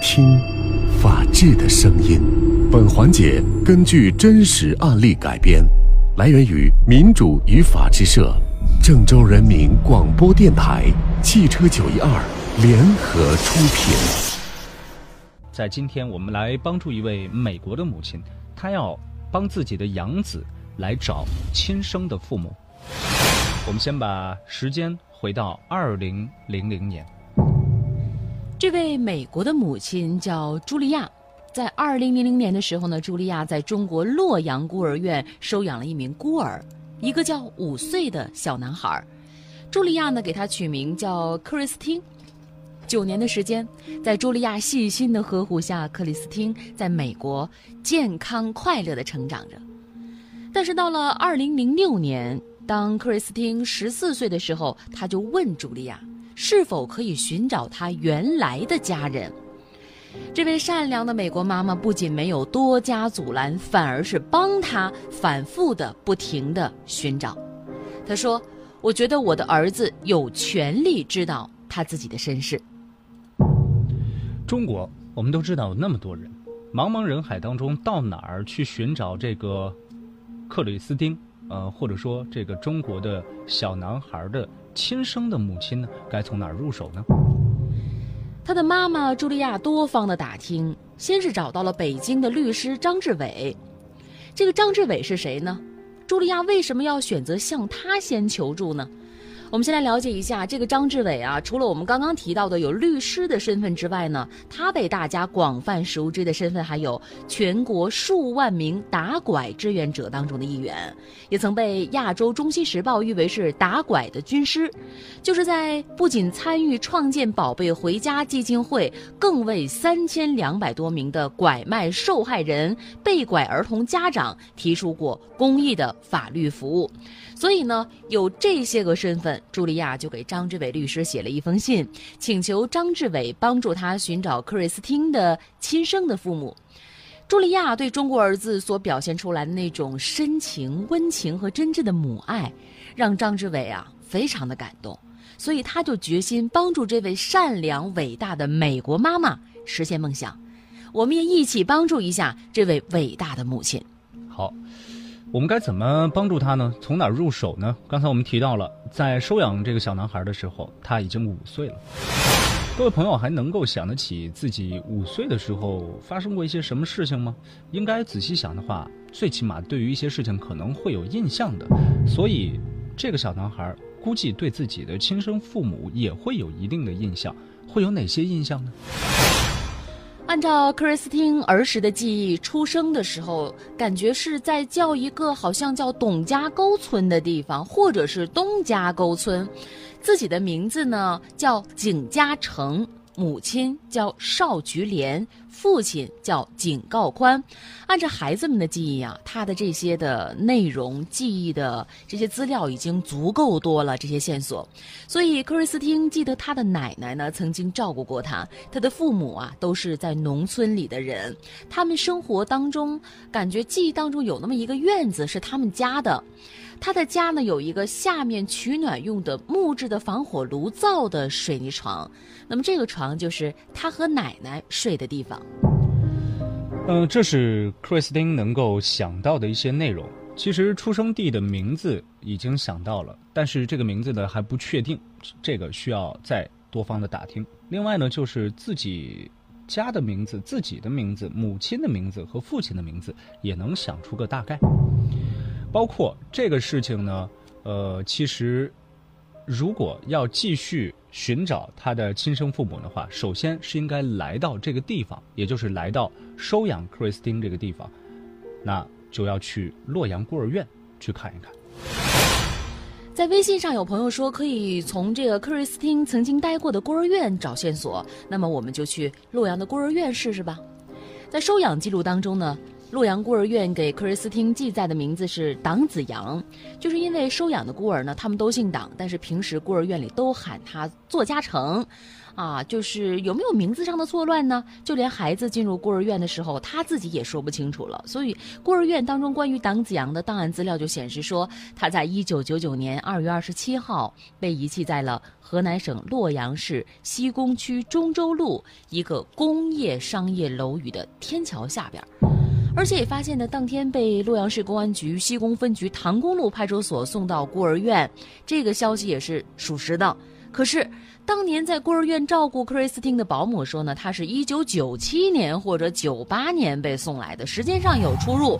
听，法治的声音。本环节根据真实案例改编，来源于民主与法治社、郑州人民广播电台、汽车九一二联合出品。在今天，我们来帮助一位美国的母亲，她要帮自己的养子来找亲生的父母。我们先把时间回到二零零零年。这位美国的母亲叫茱莉亚，在二零零零年的时候呢，茱莉亚在中国洛阳孤儿院收养了一名孤儿，一个叫五岁的小男孩。茱莉亚呢，给他取名叫克里斯汀。九年的时间，在茱莉亚细心的呵护下，克里斯汀在美国健康快乐的成长着。但是到了二零零六年，当克里斯汀十四岁的时候，他就问茱莉亚。是否可以寻找他原来的家人？这位善良的美国妈妈不仅没有多加阻拦，反而是帮他反复的、不停的寻找。她说：“我觉得我的儿子有权利知道他自己的身世。”中国，我们都知道有那么多人，茫茫人海当中，到哪儿去寻找这个克里斯汀？呃，或者说这个中国的小男孩的。亲生的母亲呢，该从哪儿入手呢？他的妈妈茱莉亚多方的打听，先是找到了北京的律师张志伟。这个张志伟是谁呢？茱莉亚为什么要选择向他先求助呢？我们先来了解一下这个张志伟啊，除了我们刚刚提到的有律师的身份之外呢，他被大家广泛熟知的身份还有全国数万名打拐志愿者当中的一员，也曾被《亚洲中心时报》誉为是打拐的军师，就是在不仅参与创建“宝贝回家”基金会，更为三千两百多名的拐卖受害人、被拐儿童家长提出过公益的法律服务。所以呢，有这些个身份，茱莉亚就给张志伟律师写了一封信，请求张志伟帮助他寻找克里斯汀的亲生的父母。茱莉亚对中国儿子所表现出来的那种深情、温情和真挚的母爱，让张志伟啊非常的感动，所以他就决心帮助这位善良伟大的美国妈妈实现梦想。我们也一起帮助一下这位伟大的母亲。好。我们该怎么帮助他呢？从哪儿入手呢？刚才我们提到了，在收养这个小男孩的时候，他已经五岁了。各位朋友还能够想得起自己五岁的时候发生过一些什么事情吗？应该仔细想的话，最起码对于一些事情可能会有印象的。所以，这个小男孩估计对自己的亲生父母也会有一定的印象。会有哪些印象呢？按照克里斯汀儿时的记忆，出生的时候感觉是在叫一个好像叫董家沟村的地方，或者是东家沟村，自己的名字呢叫景嘉城。母亲叫邵菊莲，父亲叫景告宽。按照孩子们的记忆啊，他的这些的内容、记忆的这些资料已经足够多了，这些线索。所以，克里斯汀记得他的奶奶呢曾经照顾过他，他的父母啊都是在农村里的人，他们生活当中感觉记忆当中有那么一个院子是他们家的。他的家呢有一个下面取暖用的木质的防火炉灶的水泥床，那么这个床就是他和奶奶睡的地方。嗯，这是克里斯汀能够想到的一些内容。其实出生地的名字已经想到了，但是这个名字呢还不确定，这个需要再多方的打听。另外呢，就是自己家的名字、自己的名字、母亲的名字和父亲的名字也能想出个大概。包括这个事情呢，呃，其实如果要继续寻找他的亲生父母的话，首先是应该来到这个地方，也就是来到收养克里斯汀这个地方，那就要去洛阳孤儿院去看一看。在微信上有朋友说可以从这个克里斯汀曾经待过的孤儿院找线索，那么我们就去洛阳的孤儿院试试吧。在收养记录当中呢。洛阳孤儿院给克里斯汀记载的名字是党子阳，就是因为收养的孤儿呢，他们都姓党，但是平时孤儿院里都喊他作家成，啊，就是有没有名字上的错乱呢？就连孩子进入孤儿院的时候，他自己也说不清楚了。所以孤儿院当中关于党子阳的档案资料就显示说，他在一九九九年二月二十七号被遗弃在了河南省洛阳市西工区中州路一个工业商业楼宇的天桥下边。而且也发现呢，当天被洛阳市公安局西宫分局唐公路派出所送到孤儿院，这个消息也是属实的。可是，当年在孤儿院照顾克里斯汀的保姆说呢，他是一九九七年或者九八年被送来的，时间上有出入。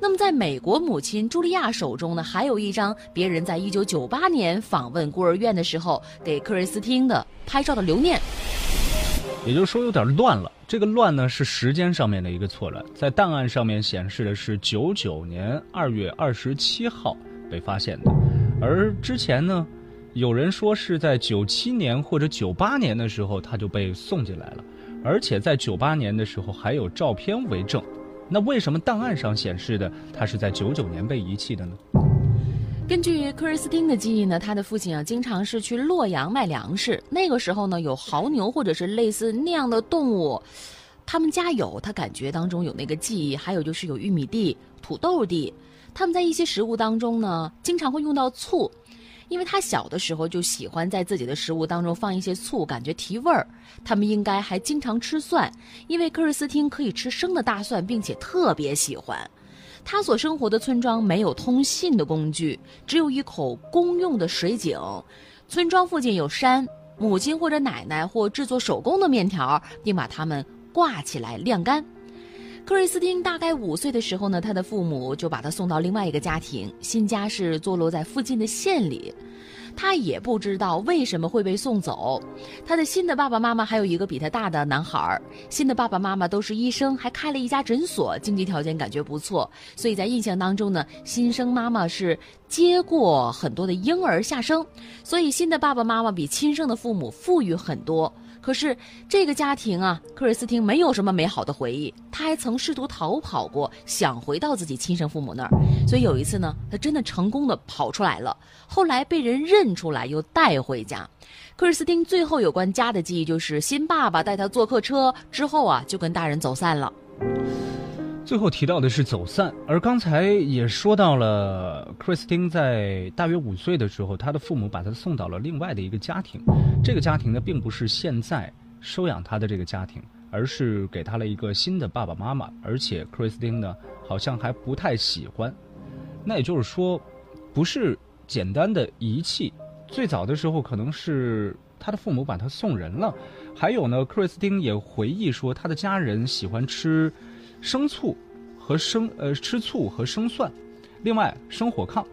那么，在美国母亲茱莉亚手中呢，还有一张别人在一九九八年访问孤儿院的时候给克里斯汀的拍照的留念。也就是说，有点乱了。这个乱呢是时间上面的一个错乱，在档案上面显示的是九九年二月二十七号被发现的，而之前呢，有人说是在九七年或者九八年的时候他就被送进来了，而且在九八年的时候还有照片为证，那为什么档案上显示的他是在九九年被遗弃的呢？根据克里斯汀的记忆呢，他的父亲啊经常是去洛阳卖粮食。那个时候呢，有牦牛或者是类似那样的动物，他们家有，他感觉当中有那个记忆。还有就是有玉米地、土豆地，他们在一些食物当中呢，经常会用到醋，因为他小的时候就喜欢在自己的食物当中放一些醋，感觉提味儿。他们应该还经常吃蒜，因为克里斯汀可以吃生的大蒜，并且特别喜欢。他所生活的村庄没有通信的工具，只有一口公用的水井。村庄附近有山，母亲或者奶奶或制作手工的面条，并把它们挂起来晾干。克瑞斯汀大概五岁的时候呢，他的父母就把他送到另外一个家庭，新家是坐落在附近的县里。他也不知道为什么会被送走。他的新的爸爸妈妈还有一个比他大的男孩儿。新的爸爸妈妈都是医生，还开了一家诊所，经济条件感觉不错。所以在印象当中呢，新生妈妈是接过很多的婴儿下生，所以新的爸爸妈妈比亲生的父母富裕很多。可是这个家庭啊，克里斯汀没有什么美好的回忆。他还曾试图逃跑过，想回到自己亲生父母那儿。所以有一次呢，他真的成功的跑出来了。后来被人认出来，又带回家。克里斯汀最后有关家的记忆就是新爸爸带他坐客车之后啊，就跟大人走散了。最后提到的是走散，而刚才也说到了，克里斯汀在大约五岁的时候，他的父母把他送到了另外的一个家庭。这个家庭呢，并不是现在收养他的这个家庭，而是给他了一个新的爸爸妈妈，而且克里斯汀呢，好像还不太喜欢。那也就是说，不是简单的遗弃，最早的时候可能是他的父母把他送人了。还有呢，克里斯汀也回忆说，他的家人喜欢吃。生醋和生呃吃醋和生蒜，另外生火炕，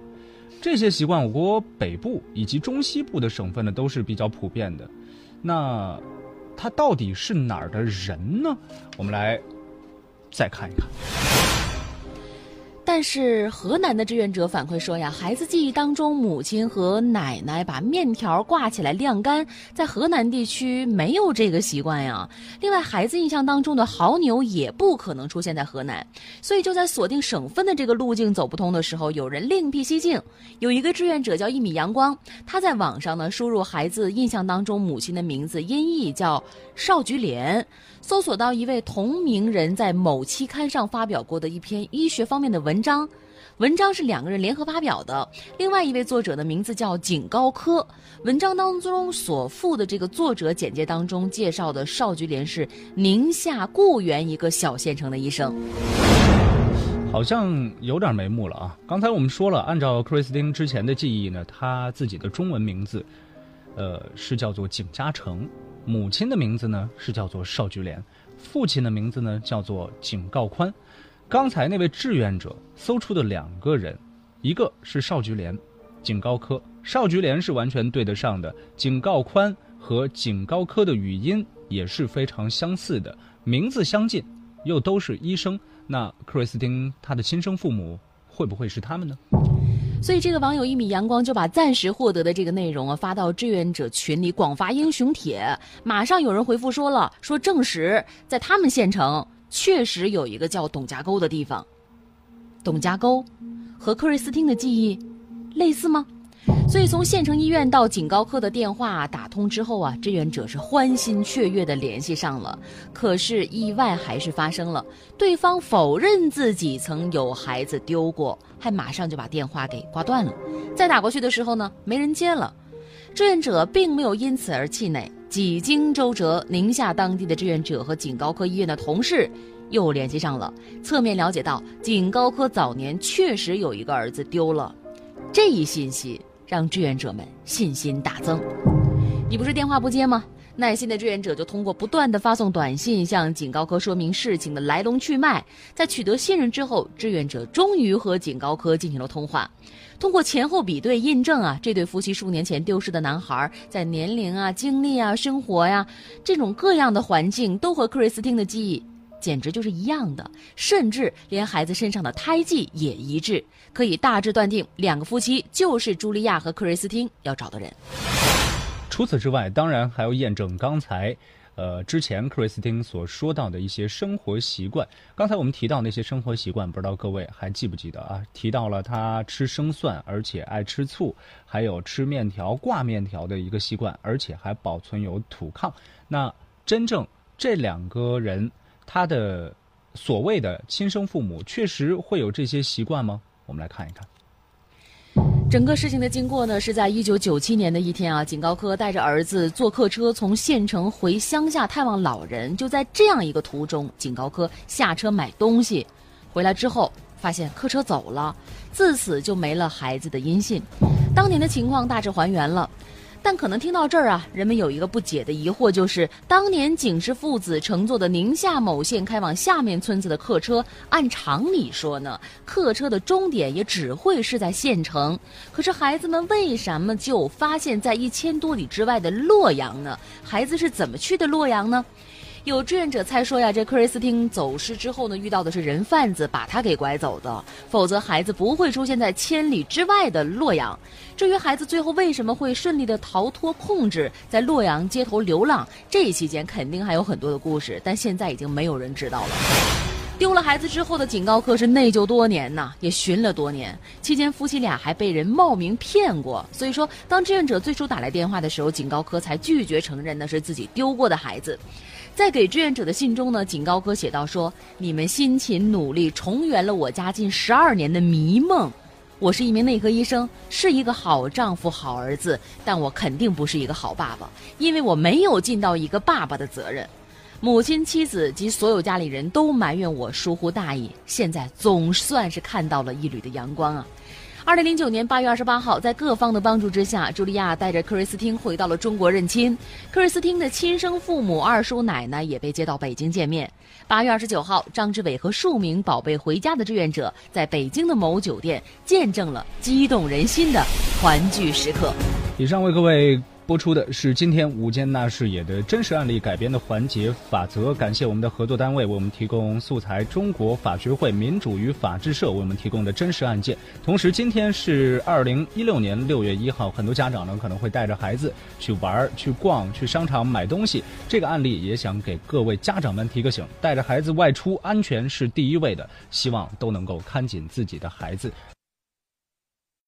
这些习惯我国北部以及中西部的省份呢都是比较普遍的。那他到底是哪儿的人呢？我们来再看一看。但是河南的志愿者反馈说呀，孩子记忆当中，母亲和奶奶把面条挂起来晾干，在河南地区没有这个习惯呀。另外，孩子印象当中的牦牛也不可能出现在河南，所以就在锁定省份的这个路径走不通的时候，有人另辟蹊径。有一个志愿者叫一米阳光，他在网上呢输入孩子印象当中母亲的名字音译叫邵菊莲。搜索到一位同名人在某期刊上发表过的一篇医学方面的文章，文章是两个人联合发表的。另外一位作者的名字叫景高科。文章当中所附的这个作者简介当中介绍的邵菊莲是宁夏固原一个小县城的医生，好像有点眉目了啊。刚才我们说了，按照克里斯汀之前的记忆呢，他自己的中文名字，呃，是叫做景嘉诚。母亲的名字呢是叫做邵菊莲，父亲的名字呢叫做景告宽。刚才那位志愿者搜出的两个人，一个是邵菊莲，景高科。邵菊莲是完全对得上的，景告宽和景高科的语音也是非常相似的，名字相近，又都是医生。那克里斯汀他的亲生父母会不会是他们呢？所以，这个网友一米阳光就把暂时获得的这个内容啊发到志愿者群里，广发英雄帖。马上有人回复说了，说证实在他们县城确实有一个叫董家沟的地方。董家沟和克瑞斯汀的记忆类似吗？所以从县城医院到警高科的电话打通之后啊，志愿者是欢欣雀跃地联系上了。可是意外还是发生了，对方否认自己曾有孩子丢过，还马上就把电话给挂断了。再打过去的时候呢，没人接了。志愿者并没有因此而气馁，几经周折，宁夏当地的志愿者和警高科医院的同事又联系上了，侧面了解到警高科早年确实有一个儿子丢了。这一信息。让志愿者们信心大增。你不是电话不接吗？耐心的志愿者就通过不断的发送短信向警高科说明事情的来龙去脉。在取得信任之后，志愿者终于和警高科进行了通话。通过前后比对印证啊，这对夫妻数年前丢失的男孩，在年龄啊、经历啊、生活呀这种各样的环境，都和克里斯汀的记忆。简直就是一样的，甚至连孩子身上的胎记也一致，可以大致断定两个夫妻就是茱莉亚和克瑞斯汀要找的人。除此之外，当然还要验证刚才，呃，之前克瑞斯汀所说到的一些生活习惯。刚才我们提到那些生活习惯，不知道各位还记不记得啊？提到了他吃生蒜，而且爱吃醋，还有吃面条挂面条的一个习惯，而且还保存有土炕。那真正这两个人。他的所谓的亲生父母确实会有这些习惯吗？我们来看一看。整个事情的经过呢，是在一九九七年的一天啊，景高科带着儿子坐客车从县城回乡下探望老人，就在这样一个途中，景高科下车买东西，回来之后发现客车走了，自此就没了孩子的音信。当年的情况大致还原了。但可能听到这儿啊，人们有一个不解的疑惑，就是当年景氏父子乘坐的宁夏某县开往下面村子的客车，按常理说呢，客车的终点也只会是在县城。可是孩子们为什么就发现在一千多里之外的洛阳呢？孩子是怎么去的洛阳呢？有志愿者猜说呀，这克里斯汀走失之后呢，遇到的是人贩子把他给拐走的，否则孩子不会出现在千里之外的洛阳。至于孩子最后为什么会顺利的逃脱控制，在洛阳街头流浪，这一期间肯定还有很多的故事，但现在已经没有人知道了。丢了孩子之后的警高科是内疚多年呐，也寻了多年，期间夫妻俩还被人冒名骗过。所以说，当志愿者最初打来电话的时候，警高科才拒绝承认那是自己丢过的孩子。在给志愿者的信中呢，警高哥写道说：“你们辛勤努力，重圆了我家近十二年的迷梦。我是一名内科医生，是一个好丈夫、好儿子，但我肯定不是一个好爸爸，因为我没有尽到一个爸爸的责任。母亲、妻子及所有家里人都埋怨我疏忽大意，现在总算是看到了一缕的阳光啊！”二零零九年八月二十八号，在各方的帮助之下，茱莉亚带着克瑞斯汀回到了中国认亲。克瑞斯汀的亲生父母、二叔奶奶也被接到北京见面。八月二十九号，张志伟和数名宝贝回家的志愿者在北京的某酒店见证了激动人心的团聚时刻。以上为各位。播出的是今天午间那视野的真实案例改编的环节法则。感谢我们的合作单位为我们提供素材，中国法学会民主与法制社为我们提供的真实案件。同时，今天是二零一六年六月一号，很多家长呢可能会带着孩子去玩、去逛、去商场买东西。这个案例也想给各位家长们提个醒：带着孩子外出，安全是第一位的，希望都能够看紧自己的孩子。